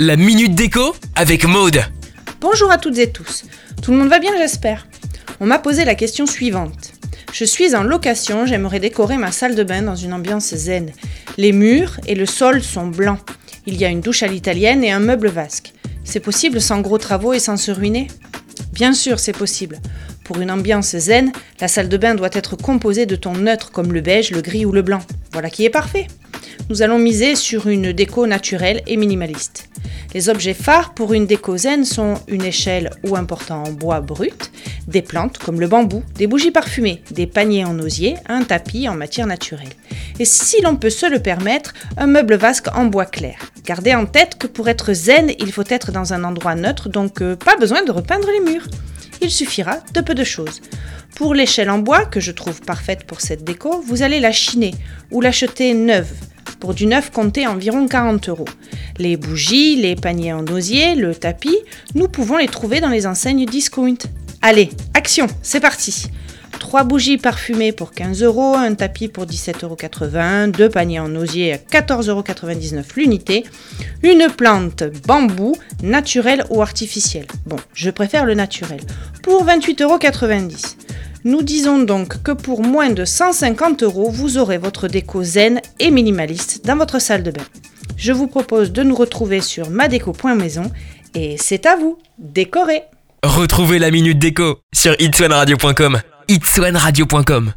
La minute déco avec Maude. Bonjour à toutes et tous. Tout le monde va bien, j'espère. On m'a posé la question suivante. Je suis en location, j'aimerais décorer ma salle de bain dans une ambiance zen. Les murs et le sol sont blancs. Il y a une douche à l'italienne et un meuble vasque. C'est possible sans gros travaux et sans se ruiner? Bien sûr, c'est possible. Pour une ambiance zen, la salle de bain doit être composée de tons neutres comme le beige, le gris ou le blanc. Voilà qui est parfait. Nous allons miser sur une déco naturelle et minimaliste. Les objets phares pour une déco zen sont une échelle ou un portant en bois brut, des plantes comme le bambou, des bougies parfumées, des paniers en osier, un tapis en matière naturelle. Et si l'on peut se le permettre, un meuble vasque en bois clair. Gardez en tête que pour être zen, il faut être dans un endroit neutre, donc euh, pas besoin de repeindre les murs. Il suffira de peu de choses. Pour l'échelle en bois, que je trouve parfaite pour cette déco, vous allez la chiner ou l'acheter neuve. Pour du neuf, comptez environ 40 euros. Les bougies, les paniers en osier, le tapis, nous pouvons les trouver dans les enseignes discount. Allez, action, c'est parti 3 bougies parfumées pour 15 euros, un tapis pour 17,80 euros, deux paniers en osier à 14,99 euros l'unité, une plante bambou naturelle ou artificielle. Bon, je préfère le naturel. Pour 28,90 euros. Nous disons donc que pour moins de 150 euros, vous aurez votre déco zen et minimaliste dans votre salle de bain. Je vous propose de nous retrouver sur madeco.maison et c'est à vous, décorez Retrouvez la minute déco sur itswanradio.com. itswanradio.com